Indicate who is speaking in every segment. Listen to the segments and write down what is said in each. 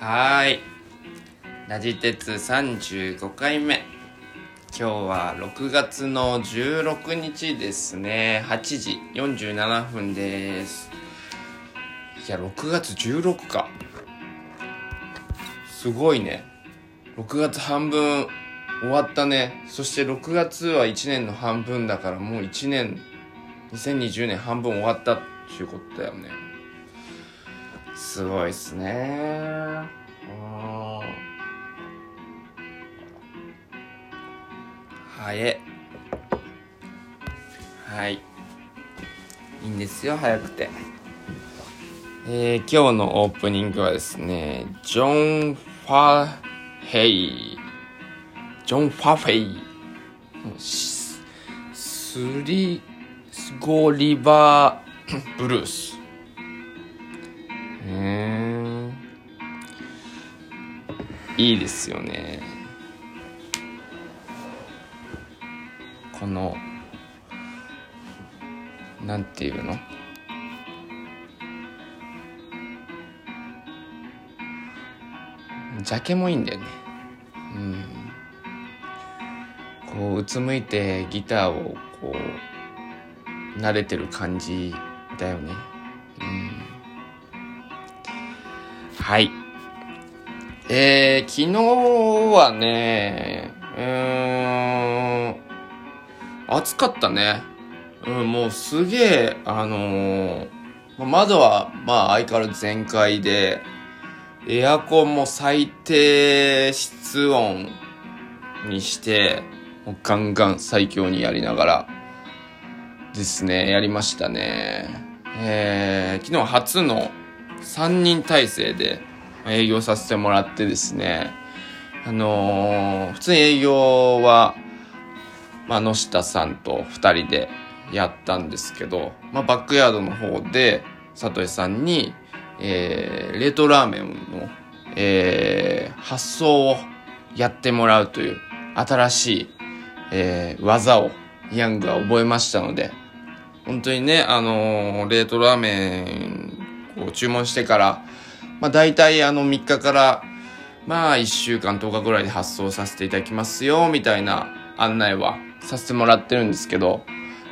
Speaker 1: はい。ラジ鉄35回目。今日は6月の16日ですね。8時47分です。いや、6月16か。すごいね。6月半分終わったね。そして6月は1年の半分だからもう1年、2020年半分終わったっていうことだよね。すごいっすね。うん。はえはい。いいんですよ早くて。えー、今日のオープニングはですねジョン・ファヘイ。ジョン・ファフェイ。ススリスゴリバーブルース。いいですよね。このなんていうの？ジャケもいいんだよね。うん。こううつむいてギターをこう慣れてる感じだよね。うん。はい。えー、昨日はね、うーん、暑かったね。うん、もうすげえ、あのー、窓は、まあ相変わらず全開で、エアコンも最低室温にして、もうガンガン最強にやりながら、ですね、やりましたね。えー、昨日初の3人体制で営業させてもらってですね、あのー普通に営業は、まあ、野下さんと2人でやったんですけど、まあ、バックヤードの方で、佐藤さんに、えー、冷凍ラーメンの、えー、発送をやってもらうという新しい、えー、技をヤングは覚えましたので、本当にね、あのー冷凍ラーメンを注文してから、まあ大体あの3日から、まあ1週間10日ぐらいで発送させていただきますよ、みたいな案内はさせてもらってるんですけど、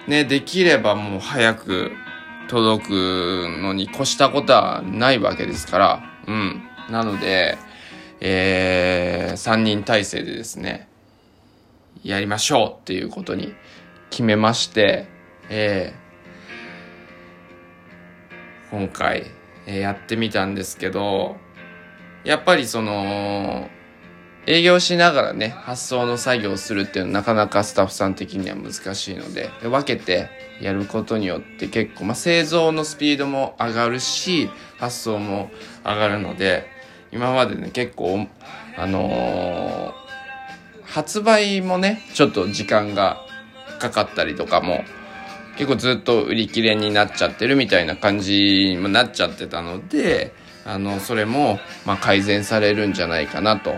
Speaker 1: ね、できればもう早く届くのに越したことはないわけですから、うん。なので、えー、3人体制でですね、やりましょうっていうことに決めまして、えー今回、えやってみたんですけど、やっぱりその、営業しながらね、発送の作業をするっていうのはなかなかスタッフさん的には難しいので、で分けてやることによって結構、まあ、製造のスピードも上がるし、発送も上がるので、今までね、結構、あのー発売もね、ちょっと時間がかかったりとかも、結構ずっと売り切れになっちゃってるみたいな感じになっちゃってたので、あの、それも、ま、改善されるんじゃないかなと。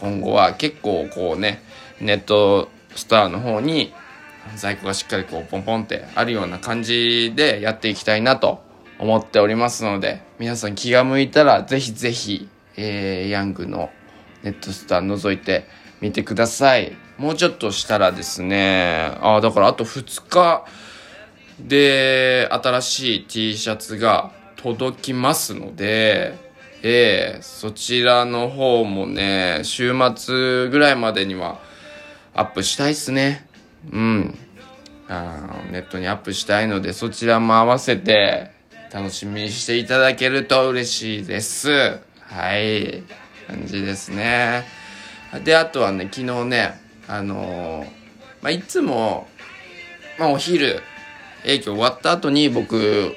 Speaker 1: 今後は結構こうね、ネットストアの方に在庫がしっかりこうポンポンってあるような感じでやっていきたいなと思っておりますので、皆さん気が向いたらぜひぜひ、えー、ヤングのネットストア覗いてみてください。もうちょっとしたらですね、ああ、だからあと2日で新しい T シャツが届きますので、ええそちらの方もね、週末ぐらいまでにはアップしたいっすね。うん。あネットにアップしたいので、そちらも合わせて楽しみにしていただけると嬉しいです。はい。感じですね。で、あとはね、昨日ね、あのーまあ、いつも、まあ、お昼、営業終わった後に僕、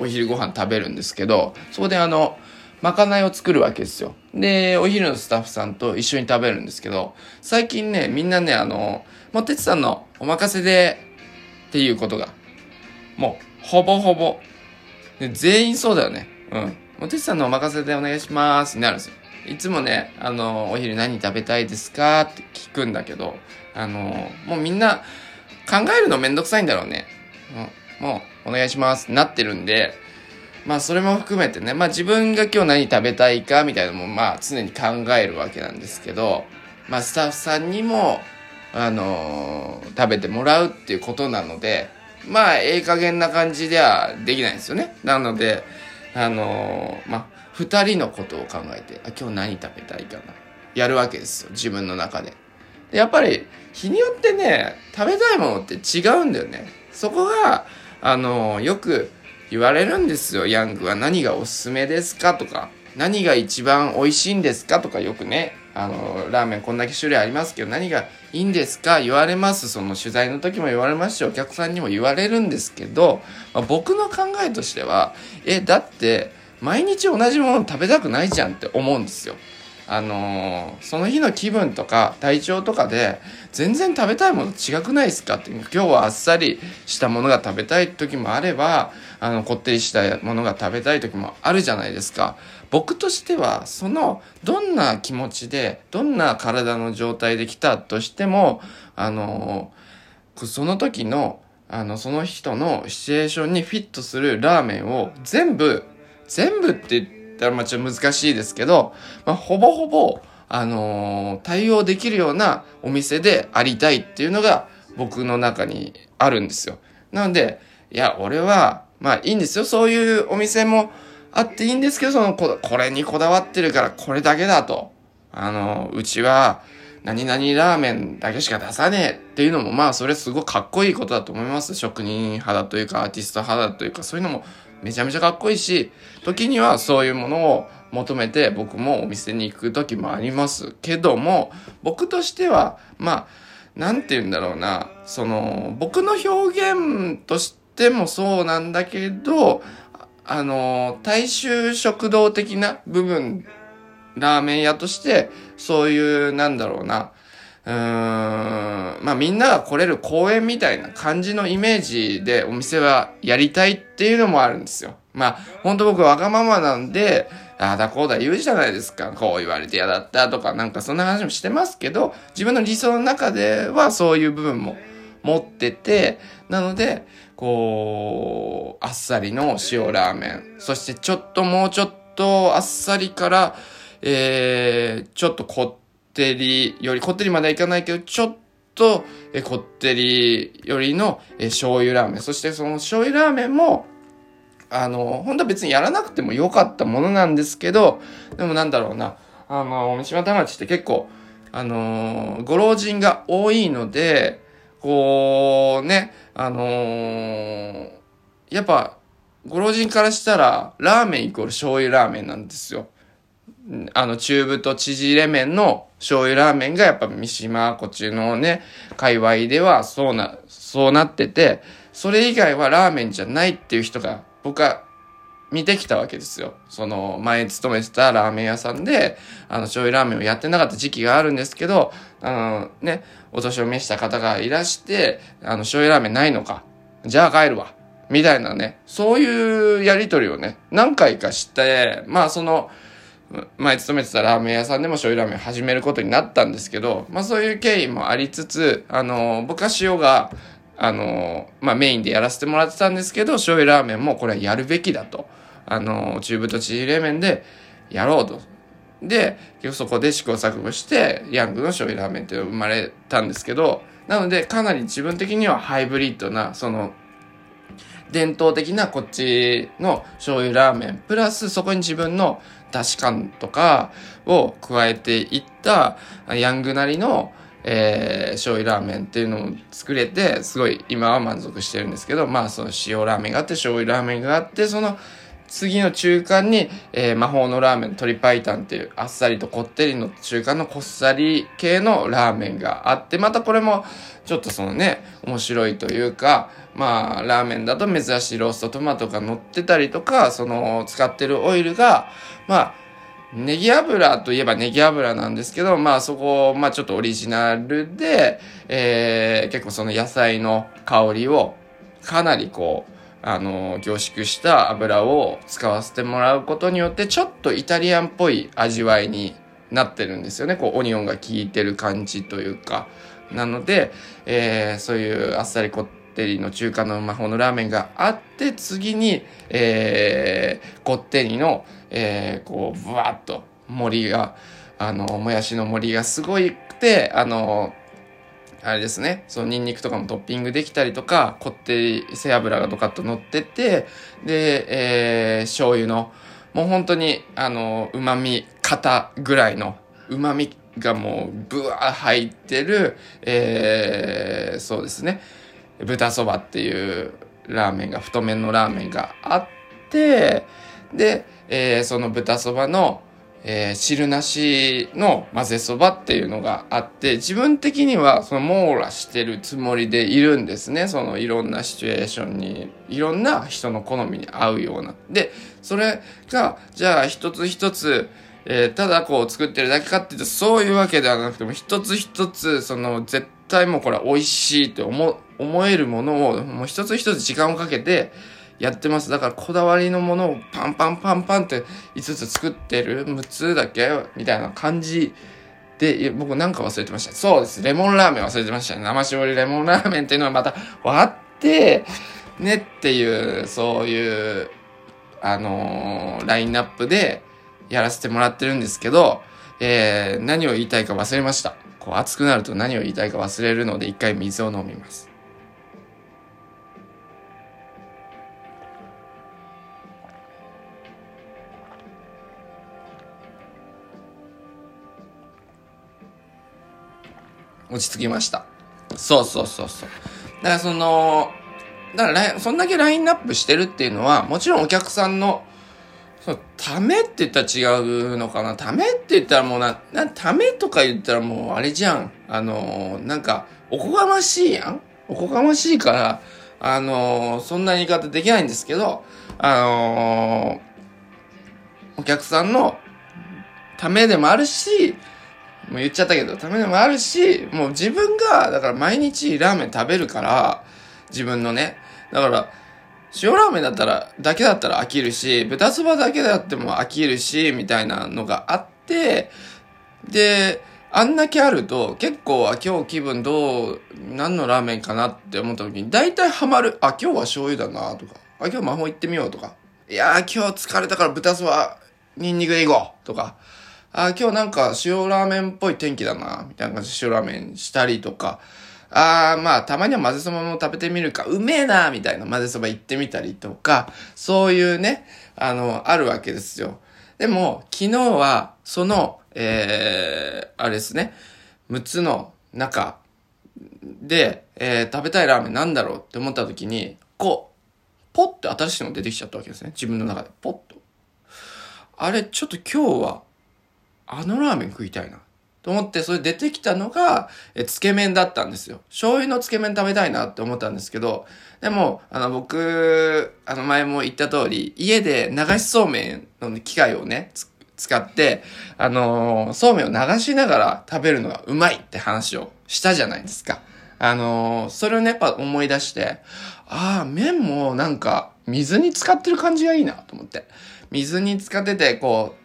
Speaker 1: お昼ご飯食べるんですけど、そこであの、まかないを作るわけですよ。で、お昼のスタッフさんと一緒に食べるんですけど、最近ね、みんなね、あの、もう、てつさんのお任せで、っていうことが、もう、ほぼほぼ、で全員そうだよね。うん。もう、てつさんのお任せでお願いします、になるんですよ。いつもね、あの、お昼何食べたいですかって聞くんだけど、あの、もうみんな考えるのめんどくさいんだろうね。もう、お願いします、なってるんで、まあそれも含めてね、まあ自分が今日何食べたいかみたいなのもまあ常に考えるわけなんですけど、まあスタッフさんにも、あのー、食べてもらうっていうことなので、まあええ加減な感じではできないんですよね。なので、あのー、まあ二人のことを考えて、あ、今日何食べたいかな。やるわけですよ。自分の中で。でやっぱり日によってね、食べたいものって違うんだよね。そこが、あの、よく言われるんですよ。ヤングは何がおすすめですかとか、何が一番美味しいんですかとかよくね、あの、ラーメンこんだけ種類ありますけど、何がいいんですか？言われます。その取材の時も言われますし、お客さんにも言われるんですけど、まあ、僕の考えとしては、え、だって、毎日同じもの食べたくないじゃんって思うんですよ。あのー、その日の気分とか体調とかで全然食べたいもの違くないですかって今日はあっさりしたものが食べたい時もあればあのこってりしたものが食べたい時もあるじゃないですか。僕としてはそのどんな気持ちでどんな体の状態で来たとしてもあのー、その時のあのその人のシチュエーションにフィットするラーメンを全部全部ってったらまあちょっと難しいですけど、まあ、ほぼほぼ、あのー、対応できるようなお店でありたいっていうのが僕の中にあるんですよ。なので、いや、俺は、まあいいんですよ。そういうお店もあっていいんですけど、そのこ、これにこだわってるからこれだけだと。あの、うちは、何々ラーメンだけしか出さねえっていうのも、まあそれすごいかっこいいことだと思います。職人派だというか、アーティスト派だというか、そういうのもめちゃめちゃかっこいいし、時にはそういうものを求めて僕もお店に行く時もありますけども、僕としては、まあ、なんて言うんだろうな、その、僕の表現としてもそうなんだけど、あの、大衆食堂的な部分、ラーメン屋として、そういう、なんだろうな、うーん、まあみんなが来れる公園みたいな感じのイメージでお店はやりたいっていうのもあるんですよ。まあ、ほんと僕わがままなんで、ああだこうだ言うじゃないですか。こう言われて嫌だったとか、なんかそんな話もしてますけど、自分の理想の中ではそういう部分も持ってて、なので、こう、あっさりの塩ラーメン、そしてちょっともうちょっとあっさりから、えー、ちょっとこってってりより、こってりまではいかないけど、ちょっと、えこってりよりの、え醤油ラーメン。そしてその醤油ラーメンも、あの、本当は別にやらなくてもよかったものなんですけど、でもなんだろうな、あの、三島田町って結構、あのご老人が多いので、こう、ね、あのー、やっぱ、ご老人からしたら、ラーメンイコール醤油ラーメンなんですよ。あの、中太縮れ麺の醤油ラーメンがやっぱ三島、こっちのね、界隈ではそうな、そうなってて、それ以外はラーメンじゃないっていう人が僕は見てきたわけですよ。その前勤めてたラーメン屋さんで、あの醤油ラーメンをやってなかった時期があるんですけど、あのね、お年を召した方がいらして、あの醤油ラーメンないのか。じゃあ帰るわ。みたいなね、そういうやりとりをね、何回かして、まあその、前勤めてたラーメン屋さんでも醤油ラーメン始めることになったんですけど、まあそういう経緯もありつつ、あの、僕は塩が、あの、まあメインでやらせてもらってたんですけど、醤油ラーメンもこれはやるべきだと。あの、中太チヂ冷麺でやろうと。で、結局そこで試行錯誤して、ヤングの醤油ラーメンって生まれたんですけど、なのでかなり自分的にはハイブリッドな、その、伝統的なこっちの醤油ラーメン、プラスそこに自分の出し感とかを加えていったヤングなりの、えー、醤油ラーメンっていうのを作れて、すごい今は満足してるんですけど、まあその塩ラーメンがあって、醤油ラーメンがあって、その次の中間に、えー、魔法のラーメン、鶏白湯っていうあっさりとこってりの中間のこっさり系のラーメンがあって、またこれもちょっとそのね、面白いというか、まあ、ラーメンだと珍しいローストトマトが乗ってたりとか、その使ってるオイルが、まあ、ネギ油といえばネギ油なんですけど、まあそこ、まあちょっとオリジナルで、えー、結構その野菜の香りをかなりこう、あの、凝縮した油を使わせてもらうことによって、ちょっとイタリアンっぽい味わいになってるんですよね。こう、オニオンが効いてる感じというか。なので、えー、そういうあっさりこってりの中華の魔法のラーメンがあって、次に、えー、こってりの、えー、こう、ぶわっと森が、あの、もやしの森がすごいくて、あの、あれですね、そのニンニクとかもトッピングできたりとか、こってり背脂がドカッと乗ってて、で、えー、醤油の、もう本当に、あの、旨味肩ぐらいの、旨味がもう、ぶわー入ってる、えー、そうですね、豚そばっていうラーメンが、太麺のラーメンがあって、で、えー、その豚そばの、えー汁なしの混ぜそばっていうのがあって、自分的にはその網羅してるつもりでいるんですね。そのいろんなシチュエーションに、いろんな人の好みに合うような。で、それが、じゃあ一つ一つ、えーただこう作ってるだけかっていうと、そういうわけではなくても、一つ一つ、その絶対もうこれ美味しいって思、思えるものを、もう一つ一つ時間をかけて、やってます。だからこだわりのものをパンパンパンパンって5つ作ってる ?6 つだけみたいな感じで、僕なんか忘れてました。そうです。レモンラーメン忘れてましたね。生搾りレモンラーメンっていうのはまた割って、ねっていう、そういう、あのーラインナップでやらせてもらってるんですけど、えー、何を言いたいか忘れました。こう熱くなると何を言いたいか忘れるので一回水を飲みます。落ち着きました。そうそうそうそう。だからその、だからそんだけラインナップしてるっていうのは、もちろんお客さんの、そのためって言ったら違うのかなためって言ったらもうな、な、ためとか言ったらもうあれじゃん。あの、なんか、おこがましいやんおこがましいから、あの、そんな言い方できないんですけど、あの、お客さんのためでもあるし、もう言っちゃったけど、ためでもあるし、もう自分が、だから毎日ラーメン食べるから、自分のね。だから、塩ラーメンだったら、だけだったら飽きるし、豚そばだけだっても飽きるし、みたいなのがあって、で、あんだけあると、結構、あ、今日気分どう、何のラーメンかなって思った時に、大体ハマる。あ、今日は醤油だな、とか。あ、今日魔法行ってみようとか。いやー、今日疲れたから豚そば、ニンニクで行こうとか。あ、今日なんか塩ラーメンっぽい天気だな、みたいな感じで塩ラーメンしたりとか。あー、まあ、たまには混ぜそばも食べてみるか、うめえな、みたいな混ぜそば行ってみたりとか、そういうね、あの、あるわけですよ。でも、昨日は、その、えー、あれですね、6つの中で、えー、食べたいラーメンなんだろうって思った時に、こう、ポッて新しいの出てきちゃったわけですね。自分の中で。ポッと。あれ、ちょっと今日は、あのラーメン食いたいな。と思って、それ出てきたのが、え、つけ麺だったんですよ。醤油のつけ麺食べたいなって思ったんですけど、でも、あの、僕、あの、前も言った通り、家で流しそうめんの機械をね、使って、あのーそうめんを流しながら食べるのがうまいって話をしたじゃないですか。あのーそれをね、やっぱ思い出して、ああ、麺もなんか、水に浸かってる感じがいいなと思って。水に浸かってて、こう、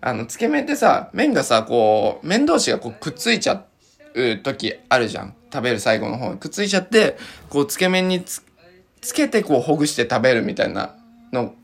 Speaker 1: あの、つけ麺ってさ、麺がさ、こう、麺同士がこうくっついちゃう時あるじゃん。食べる最後の方にくっついちゃって、こう、つけ麺につつけてこう、ほぐして食べるみたいなの、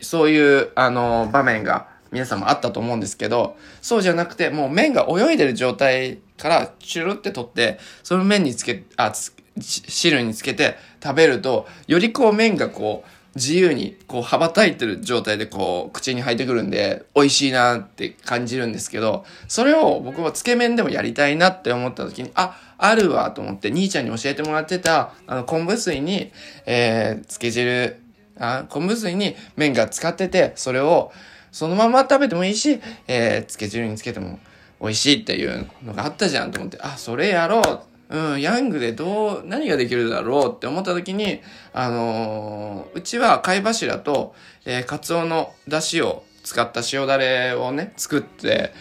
Speaker 1: そういう、あの、場面が皆さんもあったと思うんですけど、そうじゃなくて、もう麺が泳いでる状態からチュルって取って、その麺につけ、あ、つ汁につけて食べると、よりこう麺がこう、自由にこう羽ばたいてる状態でこう口に入ってくるんで美味しいなって感じるんですけどそれを僕はつけ麺でもやりたいなって思った時にああるわと思って兄ちゃんに教えてもらってたあの昆布水に、え、つけ汁あ昆布水に麺が使っててそれをそのまま食べてもいいし、え、つけ汁につけても美味しいっていうのがあったじゃんと思ってあそれやろううん、ヤングでどう、何ができるだろうって思った時に、あのーうちは貝柱と、えー、カツオの出汁を使った塩だれをね、作って、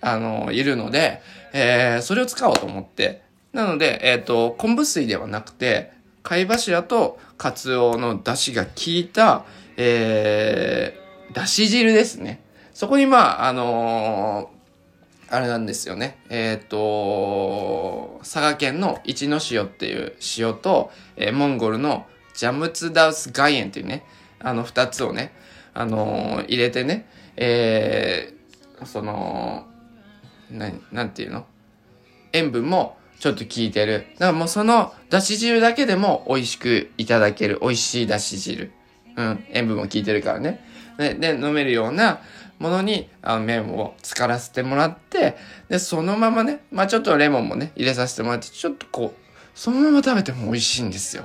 Speaker 1: あのーいるので、えーそれを使おうと思って。なので、えっ、と、昆布水ではなくて、貝柱とカツオの出汁が効いた、えー、出汁汁ですね。そこにまあ、あのーあれなんですよね。えっ、と、佐賀県の一の塩っていう塩と、えーモンゴルのジャムツダウス岩塩っていうね、あの二つをね、あのー入れてね、えーその、な、なんていうの？塩分もちょっと効いてる。だからもうそのだし汁だけでも美味しくいただける美味しいだし汁。うん、塩分も効いてるからね。で、で飲めるようなものにあの麺を浸からせてもらって、で、そのままね、まあちょっとレモンもね、入れさせてもらって、ちょっとこう、そのまま食べても美味しいんですよ。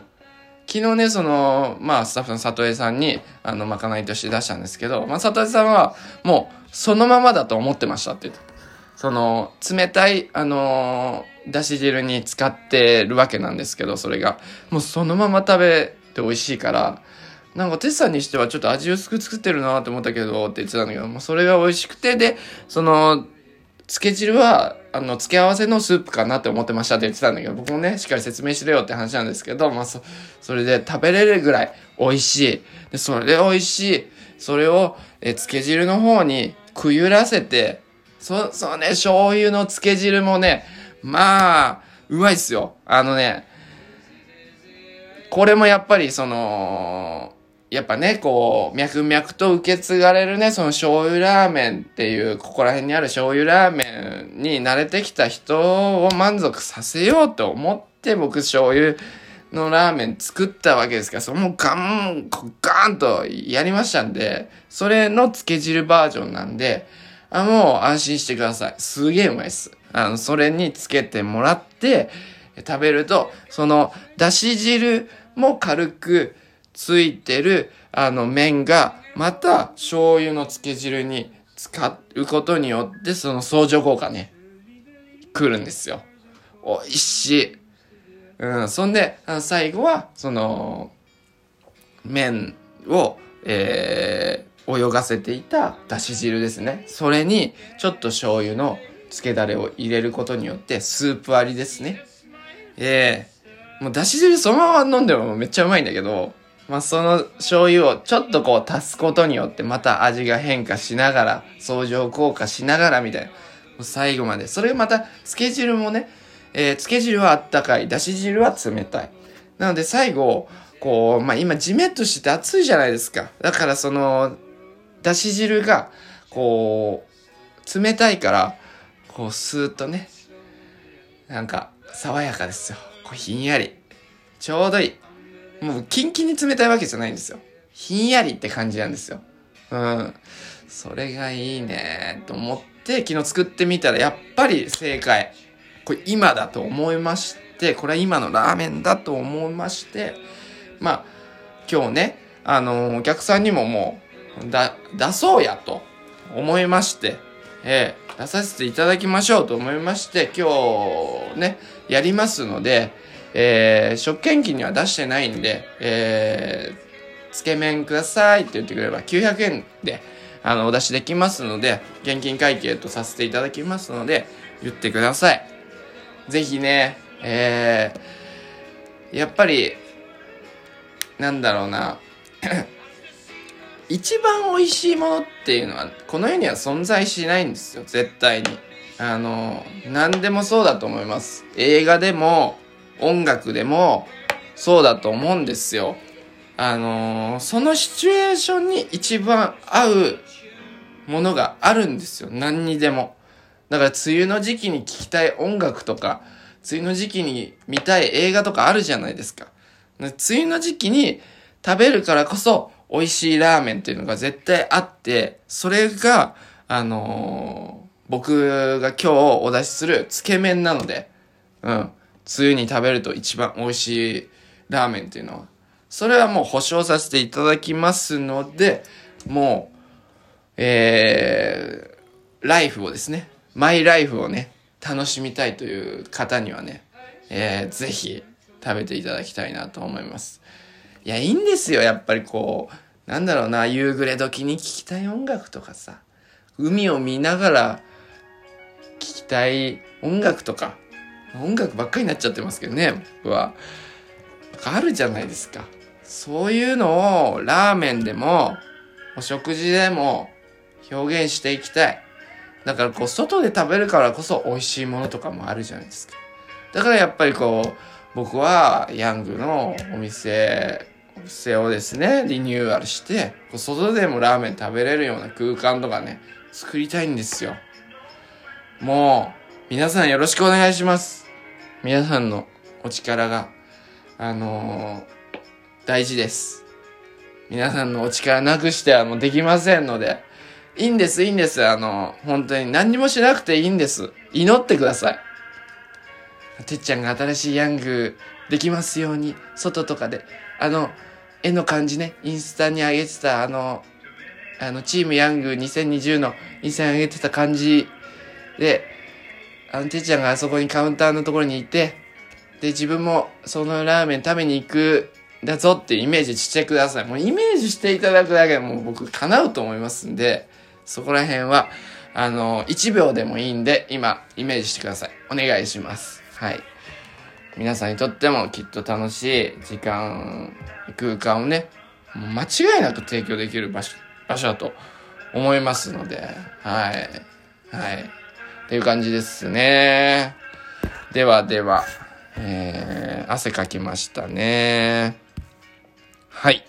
Speaker 1: 昨日ね、その、まあ、スタッフの里江さんに、あの、まかないとして出したんですけど、まあ、里江さんは、もう、そのままだと思ってましたって言って。その、冷たい、あのーだし汁に使ってるわけなんですけど、それが。もうそのまま食べて美味しいから、なんか、テツさんにしてはちょっと味薄く作ってるなと思ったけど、って言ってたんだけど、もうそれが美味しくて、で、その、つけ汁は、あの、付け合わせのスープかなって思ってましたって言ってたんだけど、僕もね、しっかり説明しろよって話なんですけど、まあ、そ、それで食べれるぐらい美味しい。で、それで美味しい。それを、え、つけ汁の方にくゆらせて、そ、そうね、醤油のつけ汁もね、まあ、うまいっすよ。あのね、これもやっぱりその、やっぱね、こう、脈々と受け継がれるね、その醤油ラーメンっていう、ここら辺にある醤油ラーメンに慣れてきた人を満足させようと思って、僕醤油のラーメン作ったわけですから、それもガン、ガーンとやりましたんで、それのつけ汁バージョンなんで、あ、もう安心してください。すげえうまいっす。あの、それにつけてもらって、食べると、その、だし汁も軽くついてる、あの、麺が、また、醤油のつけ汁に使うことによって、その相乗効果ね、来るんですよ。美味しい。うん、そんで、あの最後は、その、麺を、えー、泳がせていただし汁ですね。それに、ちょっと醤油の漬けだれを入れることによって、スープ割りですね。ええもうだし汁そのまま飲んでもめっちゃうまいんだけど、まあ、その醤油をちょっとこう足すことによってまた味が変化しながら、相乗効果しながらみたいな。もう最後まで。それまた、漬け汁もね、えー、漬け汁はあったかい、だし汁は冷たい。なので最後、こう、まあ、今じめっとしてて暑いじゃないですか。だからその、だし汁が、こう、冷たいから、こう、スーッとね、なんか、爽やかですよ。こうひんやり。ちょうどいい。もう、キンキンに冷たいわけじゃないんですよ。ひんやりって感じなんですよ。うん。それがいいねと思って、昨日作ってみたら、やっぱり正解。これ今だと思いまして、これは今のラーメンだと思いまして、まあ、今日ね、あのお客さんにももう、だ、出そうやと思いまして、えー出させていただきましょうと思いまして、今日ね、やりますので、えー食券機には出してないんで、えーつけ麺くださいって言ってくれれば900円で、あの、お出しできますので、現金会計とさせていただきますので、言ってください。ぜひね、えーやっぱり、なんだろうな、一番美味しいものっていうのは、この世には存在しないんですよ、絶対に。あの、何でもそうだと思います。映画でも、音楽でも、そうだと思うんですよ。あのそのシチュエーションに一番合うものがあるんですよ。何にでも。だから、梅雨の時期に聴きたい音楽とか、梅雨の時期に見たい映画とかあるじゃないですか。梅雨の時期に食べるからこそ美味しいラーメンっていうのが絶対あって、それが、あのー僕が今日お出しするつけ麺なので、うん。梅雨に食べると一番美味しいラーメンっていうのは、それはもう保証させていただきますので、もう、えー、ライフをですね、マイライフをね、楽しみたいという方にはね、えー、ぜひ食べていただきたいなと思います。いや、いいんですよ、やっぱりこう、なんだろうな、夕暮れ時に聴きたい音楽とかさ、海を見ながら聴きたい音楽とか、音楽ばっかりになっちゃってますけどね、僕は。あるじゃないですか。そういうのをラーメンでも、お食事でも表現していきたい。だからこう、外で食べるからこそ美味しいものとかもあるじゃないですか。だからやっぱりこう、僕はヤングのお店、お店をですね、リニューアルして、外でもラーメン食べれるような空間とかね、作りたいんですよ。もう、皆さんよろしくお願いします。皆さんのお力が、あのー、大事です。皆さんのお力なくしてはもうできませんので、いいんです、いいんです。あの、本当に何にもしなくていいんです。祈ってください。てっちゃんが新しいヤングできますように、外とかで。あの、絵の感じね、インスタに上げてた、あの、あの、チームヤング2020のインスタに上げてた感じで、あの、てっちゃんがあそこにカウンターのところにいて、で、自分もそのラーメン食べに行くだぞっていうイメージしてください。もうイメージしていただくだけでもう僕叶うと思いますんで、そこら辺は、あの、1秒でもいいんで、今、イメージしてください。お願いします。はい。皆さんにとってもきっと楽しい時間、空間をね、間違いなく提供できる場所、場所だと思いますので、はい。はい。いう感じですね。ではでは、えー、汗かきましたね。はい。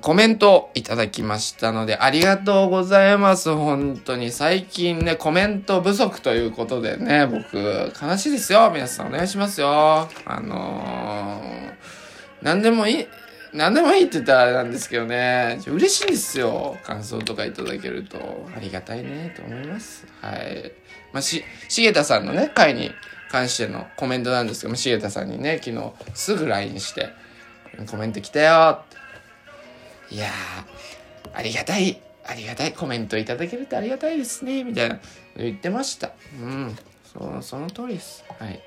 Speaker 1: コメントいただきましたので、ありがとうございます。本当に。最近ね、コメント不足ということでね、僕、悲しいですよ。皆さんお願いしますよ。あのー、何でもいい、何でもいいって言ったらあれなんですけどね、嬉しいんですよ。感想とかいただけると。ありがたいね、と思います。はい。まあ、し、しげたさんのね、回に関してのコメントなんですけども、しげたさんにね、昨日すぐ LINE して、コメント来たよいやー、ありがたい、ありがたい、コメントいただけるとありがたいですね、みたいな言ってました。うん、そその通りです。はい。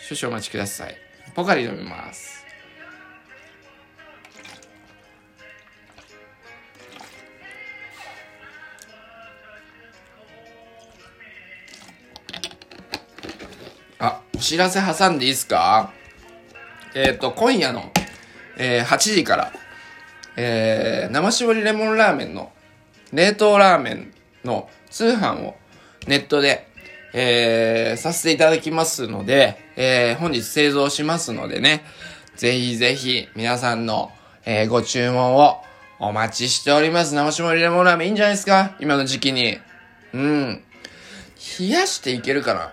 Speaker 1: 少々お待ちください。ポカリ飲みます。あ、お知らせ挟んでいいですか？えっ、ー、と、今夜の、えー、8時から、えー、生搾りレモンラーメンの冷凍ラーメンの通販をネットで、えー、させていただきますので、えー、本日製造しますのでね、ぜひぜひ皆さんの、えー、ご注文をお待ちしております。生搾りレモンラーメンいいんじゃないですか？今の時期に。うん。冷やしていけるかな？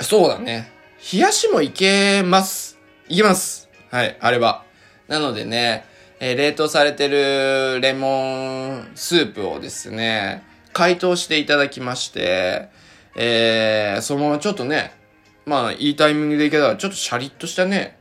Speaker 1: そうだね。冷やしもいけます。いけます。はい、あれば。なのでね、えー、冷凍されてるレモンスープをですね、解凍していただきまして、えー、そのままちょっとね、まあ、いいタイミングでいけたら、ちょっとシャリッとしたね、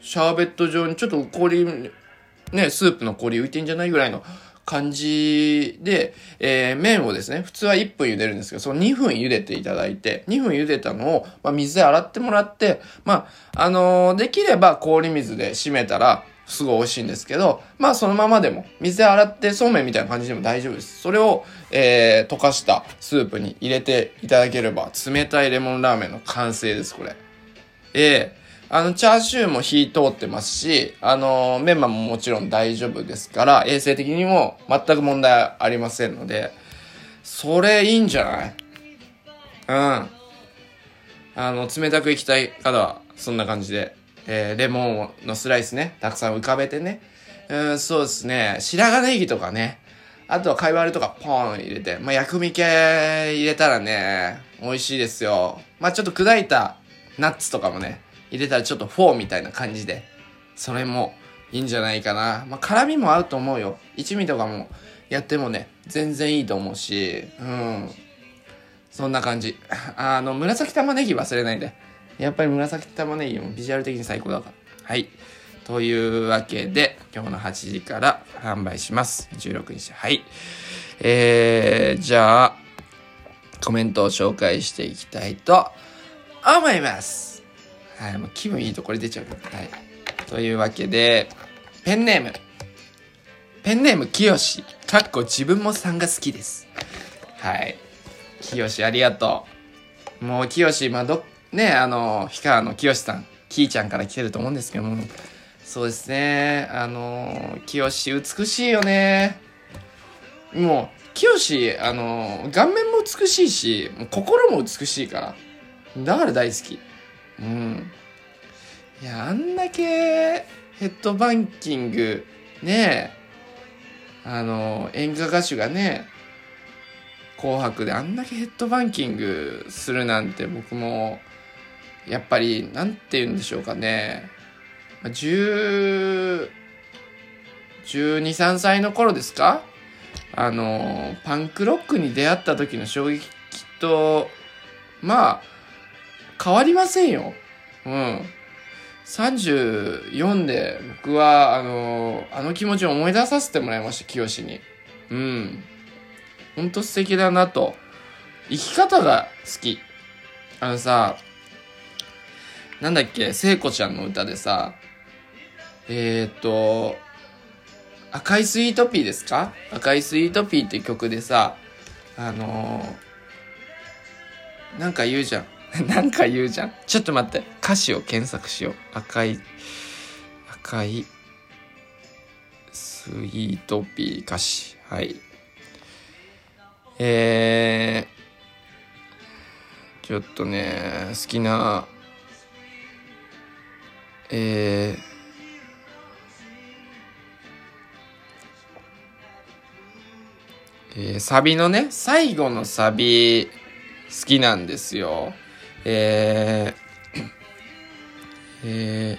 Speaker 1: シャーベット状にちょっと氷、ね、スープの氷浮いてんじゃないぐらいの感じで、えー、麺をですね、普通は1分茹でるんですけど、その2分茹でていただいて、2分茹でたのを、まあ、水で洗ってもらって、まあ、あのー、できれば氷水で締めたら、すごい美味しいんですけど、まあそのままでも、水で洗ってそうめんみたいな感じでも大丈夫です。それを、えー、溶かしたスープに入れていただければ、冷たいレモンラーメンの完成です、これ。え、あの、チャーシューも火通ってますし、あの、メンマももちろん大丈夫ですから、衛生的にも全く問題ありませんので、それいいんじゃない？うん。あの、冷たくいきたい方は、そんな感じでえー、レモンのスライスね、たくさん浮かべてね。うん、そうですね。白髪ネギとかね。あとは貝割れとかポーン入れて。まあ、薬味系入れたらね、美味しいですよ。まあ、ちょっと砕いたナッツとかもね、入れたらちょっとフォーみたいな感じで。それもいいんじゃないかな。まあ、辛味も合うと思うよ。一味とかもやってもね、全然いいと思うし。うん。そんな感じ。あの、紫玉ねぎ忘れないで。やっぱり紫玉ねぎもビジュアル的に最高だから。はい。というわけで、今日の8時から販売します。16日。はい。えー、じゃあ、コメントを紹介していきたいと思います。はい。もう気分いいとこれ出ちゃう。はい。というわけで、ペンネーム。ペンネーム、きよし。かっこ自分もさんが好きです。はい。きよし、ありがとう。もう、きよし、まあ、どね、あの、氷川の清さん、きーちゃんから来てると思うんですけども、そうですね、あの、清美しいよね。もう、清あの顔面も美しいし心も美しいからだから大好きうん。いやあんだけヘッドバンキングねえあの演歌歌手がね紅白であんだけヘッドバンキングするなんて僕もやっぱりなんて言うんでしょうかね。10 12,3歳の頃ですか？あのパンクロックに出会った時の衝撃とまあ変わりませんよ。うん。34で僕はあのあの気持ちを思い出させてもらいました清に。うん。ほんと素敵だなと。生き方が好き。あのさ、なんだっけ、聖子ちゃんの歌でさ、えっ、ー、と、赤いスイートピーですか？赤いスイートピーって曲でさ、あのー、なんか言うじゃん。なんか言うじゃん。ちょっと待って。歌詞を検索しよう。赤い、赤い、スイートピー歌詞。はい。えー、ちょっとね、好きな、えー、えー、サビのね、最後のサビ、好きなんですよ。えー、え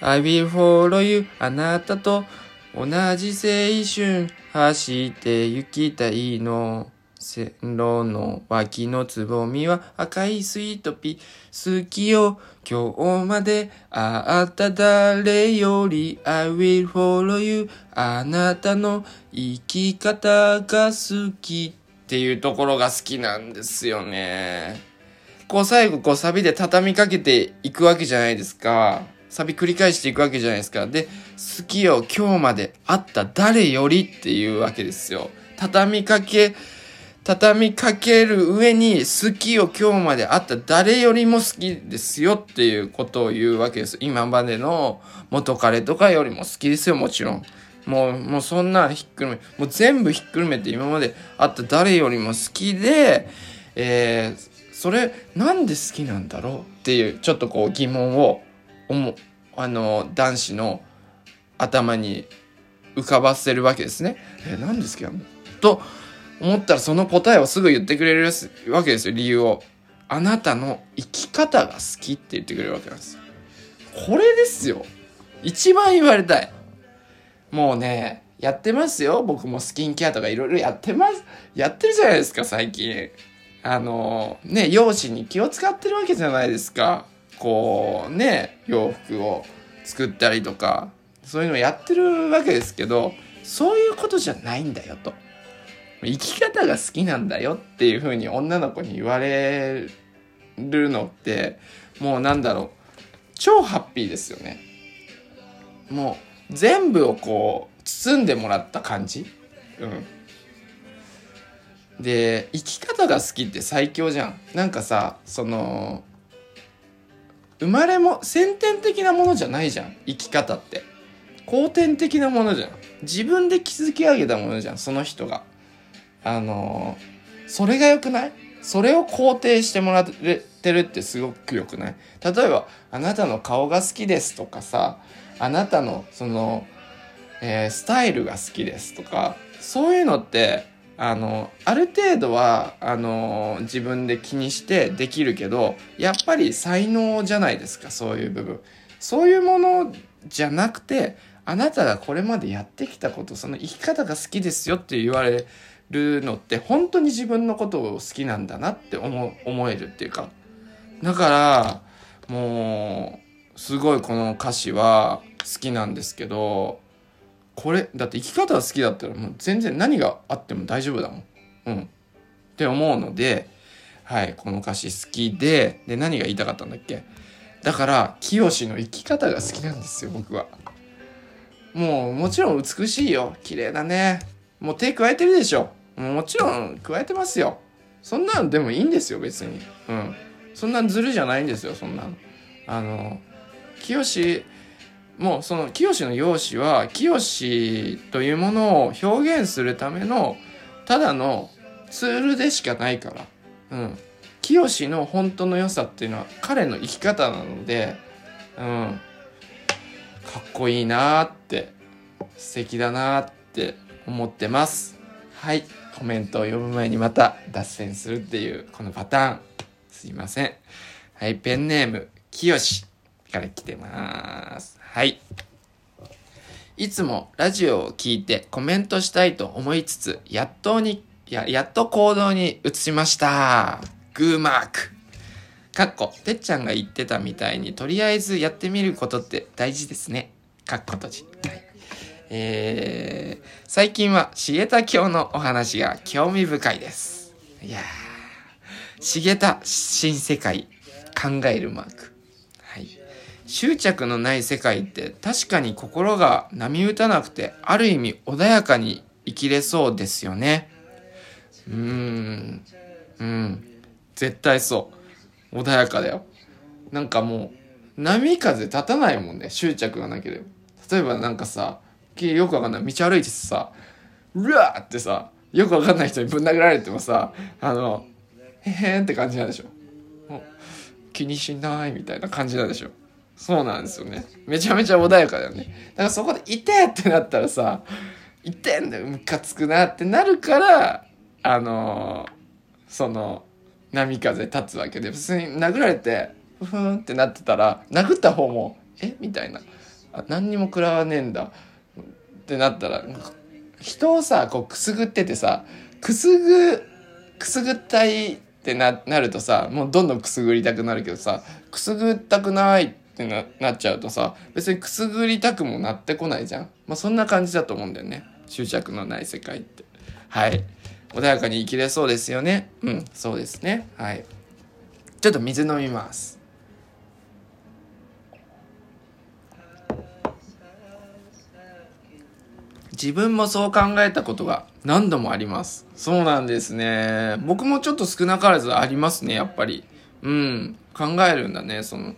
Speaker 1: ー、I will follow you. あなたと同じ青春走って行きたいの線路の脇のつぼみは赤いスイートピー。好きよ今日まで会った誰より。I will follow you. あなたの生き方が好き。っていうところが好きなんですよね。こう最後こうサビで畳みかけていくわけじゃないですか。サビ繰り返していくわけじゃないですか。で、好きよ今日まで会った誰よりっていうわけですよ。畳みかけ、畳みかける上に好きを今日まで会った誰よりも好きですよっていうことを言うわけです。今までの元彼とかよりも好きですよ、もちろん。もう、もうそんなひっくるめ、もう全部ひっくるめて今まで会った誰よりも好きで、えー、それなんで好きなんだろうっていうちょっとこう疑問を、思あの、男子の頭に浮かばせるわけですね。えー、なんで好きなのと、思ったらその答えをすぐ言ってくれるわけですよ、理由を。あなたの生き方が好きって言ってくれるわけなんですこれですよ。一番言われたい。もうね、やってますよ。僕もスキンケアとかいろいろやってます。やってるじゃないですか、最近。あの、ね、容姿に気を使ってるわけじゃないですか。こう、ね、洋服を作ったりとか、そういうのやってるわけですけど、そういうことじゃないんだよと。生き方が好きなんだよっていう風に女の子に言われるのってもうなんだろう超ハッピーですよねもう全部をこう包んでもらった感じ？うん。で生き方が好きって最強じゃん。なんかさその生まれも先天的なものじゃないじゃん生き方って。後天的なものじゃん。自分で築き上げたものじゃんその人が。あのそれが良くない？それを肯定してもらえってるってすごく良くない？例えば、あなたの顔が好きですとかさ、あなたのその、えー、スタイルが好きですとか、そういうのって、あの、ある程度は、あの、自分で気にしてできるけど、やっぱり才能じゃないですか、そういう部分。そういうものじゃなくて、あなたがこれまでやってきたこと、その生き方が好きですよって言われるのって本当に自分のことを好きなんだなって思思えるっていうかだからもうすごいこの歌詞は好きなんですけどこれだって生き方が好きだったらもう全然何があっても大丈夫だもん。うん。って思うのではいこの歌詞好きでで何が言いたかったんだっけ？だから清の生き方が好きなんですよ僕は。もうもちろん美しいよ。綺麗だね。もう手加えてるでしょ。もちろん加えてますよ。そんなんでもいいんですよ別に。うん。そんなずるじゃないんですよそんなのあの清もうその清の容姿は清というものを表現するためのただのツールでしかないから。うん。清の本当の良さっていうのは彼の生き方なので、うん。かっこいいなーって素敵だなーって思ってます。はい。コメントを読む前にまた脱線するっていうこのパターン。すいません。はい。ペンネーム、きよしから来てます。はい。いつもラジオを聞いてコメントしたいと思いつつ、やっとに、や、やっと行動に移しました。グーマーク。かっこ、てっちゃんが言ってたみたいに、とりあえずやってみることって大事ですね。かっこ閉じ。はい。えー、最近は重田教のお話が興味深いです。いやー、重田新世界考えるマーク。はい。執着のない世界って確かに心が波打たなくてある意味穏やかに生きれそうですよね。うーん。うん。絶対そう。穏やかだよ。なんかもう波風立たないもんね。執着がなければ。例えばなんかさ、よくわかんない。道歩いてさ、うわーってさ、よくわかんない人にぶん殴られてもさ、あの、へへーんって感じなんでしょ。気にしないみたいな感じなんでしょ。そうなんですよね。めちゃめちゃ穏やかだよね。だからそこで、いてってなったらさ、いてんだよ、ムカつくなってなるから、あのー、その、波風立つわけで、普通に殴られて、ふふんってなってたら、殴った方も、え？みたいな。あ、何にも食らわねえんだ。ってなったら、人をさ、こうくすぐっててさ、くすぐ、くすぐったいってななるとさ、もうどんどんくすぐりたくなるけどさ、くすぐったくないってななっちゃうとさ、別にくすぐりたくもなってこないじゃん。まあそんな感じだと思うんだよね。執着のない世界って。はい。穏やかに生きれそうですよね。うん、そうですね。はい。ちょっと水飲みます。自分もそう考えたことが何度もあります。そうなんですね。僕もちょっと少なからずありますね、やっぱり。うん。考えるんだね、その。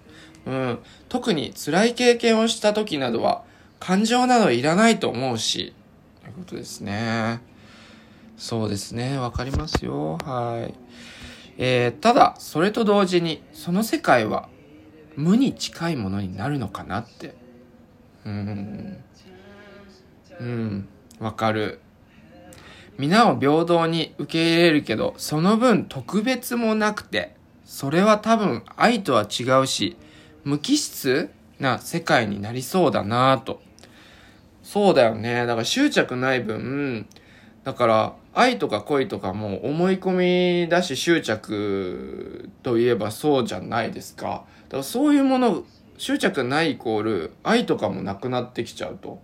Speaker 1: うん。特に辛い経験をした時などは、感情などいらないと思うし。ということですね。そうですね。わかりますよ。はい。えー、ただ、それと同時に、その世界は無に近いものになるのかなって。うん。うん、わかる。皆を平等に受け入れるけど、その分特別もなくて、それは多分愛とは違うし、無機質な世界になりそうだなぁと。そうだよね。だから執着ない分、だから愛とか恋とかも思い込みだし執着といえばそうじゃないですか。だからそういうもの、執着ないイコール愛とかもなくなってきちゃうと。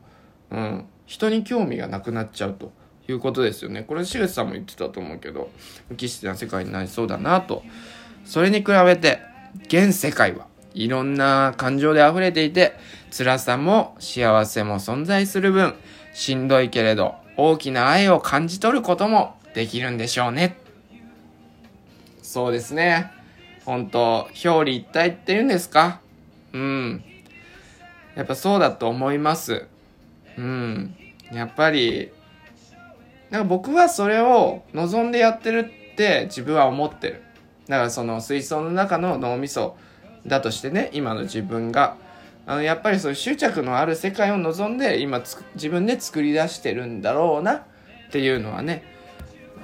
Speaker 1: うん。人に興味がなくなっちゃうということですよね。これ、しげさんも言ってたと思うけど、無機質な世界になりそうだなと。それに比べて、現世界はいろんな感情で溢れていて、辛さも幸せも存在する分、しんどいけれど大きな愛を感じ取ることもできるんでしょうね。そうですね。本当表裏一体って言うんですか？うん。やっぱそうだと思います。うん。やっぱり、なんか僕はそれを望んでやってるって自分は思ってる。だからその水槽の中の脳みそだとしてね、今の自分が。あのやっぱりそういう執着のある世界を望んで今自分で作り出してるんだろうなっていうのはね、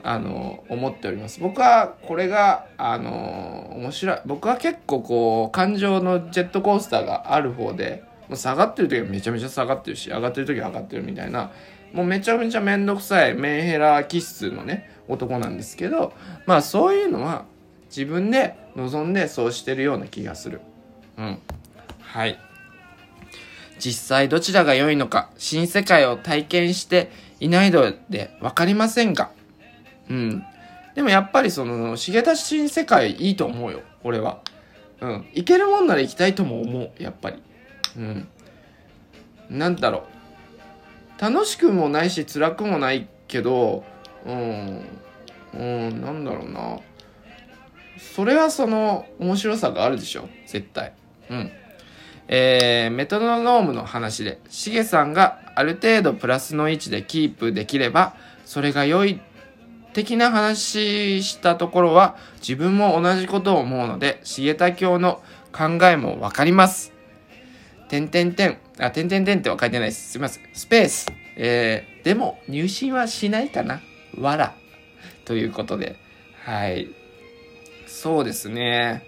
Speaker 1: あの、思っております。僕はこれが、あの、面白い。僕は結構こう、感情のジェットコースターがある方で、もう下がってる時はめちゃめちゃ下がってるし、上がってる時は上がってるみたいな、もうめちゃめちゃめんどくさいメンヘラ気質のね、男なんですけど、まあそういうのは自分で望んでそうしてるような気がする。うん。はい。実際どちらが良いのか、新世界を体験していないので分かりませんが、うん。でもやっぱりその、重田新世界いいと思うよ、俺は。うん。行けるもんなら行きたいとも思う、やっぱり。うん。なんだろう。楽しくもないし辛くもないけど、うん。うん、なんだろうな。それはその面白さがあるでしょ？絶対。うん。えー、メトロノームの話で、しげさんがある程度プラスの位置でキープできれば、それが良い的な話したところは、自分も同じことを思うので、重田教の考えもわかります。てんてんてん、あ、てんてんてんっては書いてないです。すいません。スペース。えー、でも入信はしないかなわら。ということで。はい。そうですね。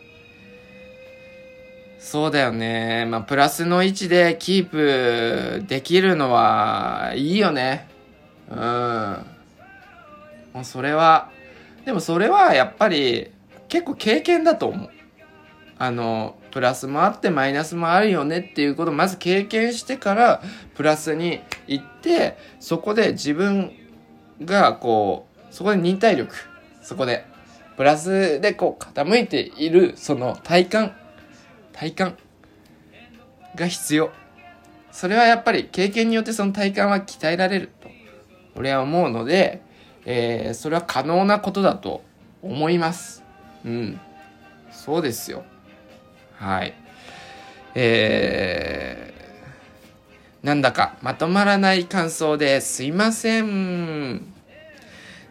Speaker 1: そうだよね。まあ、プラスの位置でキープできるのはいいよね。うん。もうそれは、でもそれはやっぱり結構経験だと思う。あの、プラスもあってマイナスもあるよねっていうことをまず経験してからプラスに行ってそこで自分がこうそこで忍耐力そこでプラスでこう傾いているその体感体感が必要。それはやっぱり経験によってその体感は鍛えられると、俺は思うので、えー、それは可能なことだと思います。うん。そうですよ。はい。えー、なんだかまとまらない感想ですいません。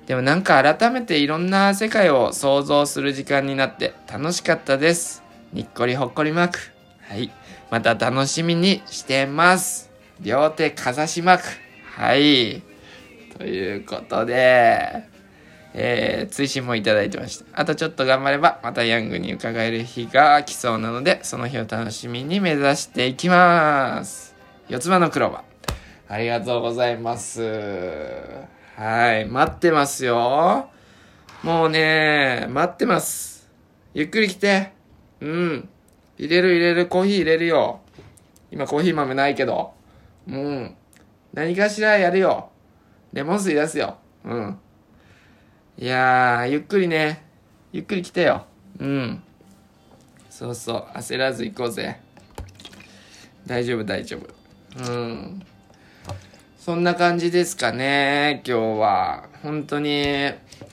Speaker 1: でもなんか改めていろんな世界を想像する時間になって楽しかったです。にっこりほっこりマーク。はい。また楽しみにしてます。両手かざしマーク。はい。ということで、えー、追伸もいただいてました。あとちょっと頑張れば、またヤングに伺える日が来そうなので、その日を楽しみに目指していきます。四つ葉のクローバー。ありがとうございます。はい。待ってますよ。もうね、待ってます。ゆっくり来て。うん。入れる入れる、コーヒー入れるよ。今コーヒー豆ないけど。うん。何かしらやるよ。レモン水出すよ。うん。いやー、ゆっくりね。ゆっくり来てよ。うん。そうそう。焦らず行こうぜ。大丈夫、大丈夫。うん。そんな感じですかね、今日は。本当に、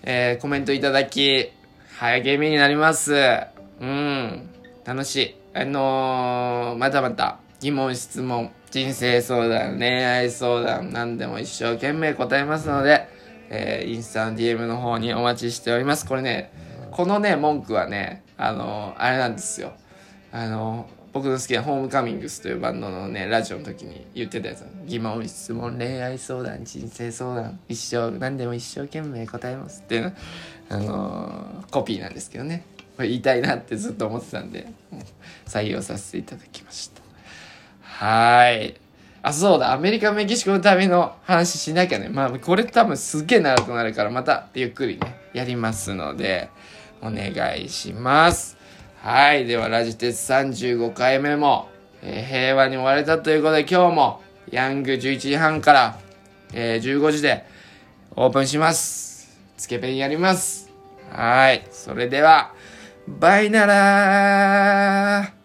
Speaker 1: えー、コメントいただき、励みになります。うん。楽しい。あのー、またまた疑問、質問、人生相談、恋愛相談、何でも一生懸命答えますので、えー、インスタの DM の方にお待ちしております。これね、このね、文句はね、あの、あれなんですよ。あの、僕の好きなホームカミングスというバンドのね、ラジオの時に言ってたやつ。疑問、質問、恋愛相談、人生相談、一生、何でも一生懸命答えますっていうの、あのコピーなんですけどね。これ言いたいなってずっと思ってたんで、採用させていただきました。はい。あ、そうだ、アメリカ、メキシコの旅の話しなきゃね。まあ、これ多分すっげえ長くなるから、またゆっくりね、やりますので、お願いします。はい。では、ラジテス35回目も、えー、平和に終われたということで、今日も、ヤング11時半から、えー、15時で、オープンします。つけペンやります。はい。それでは、バイなら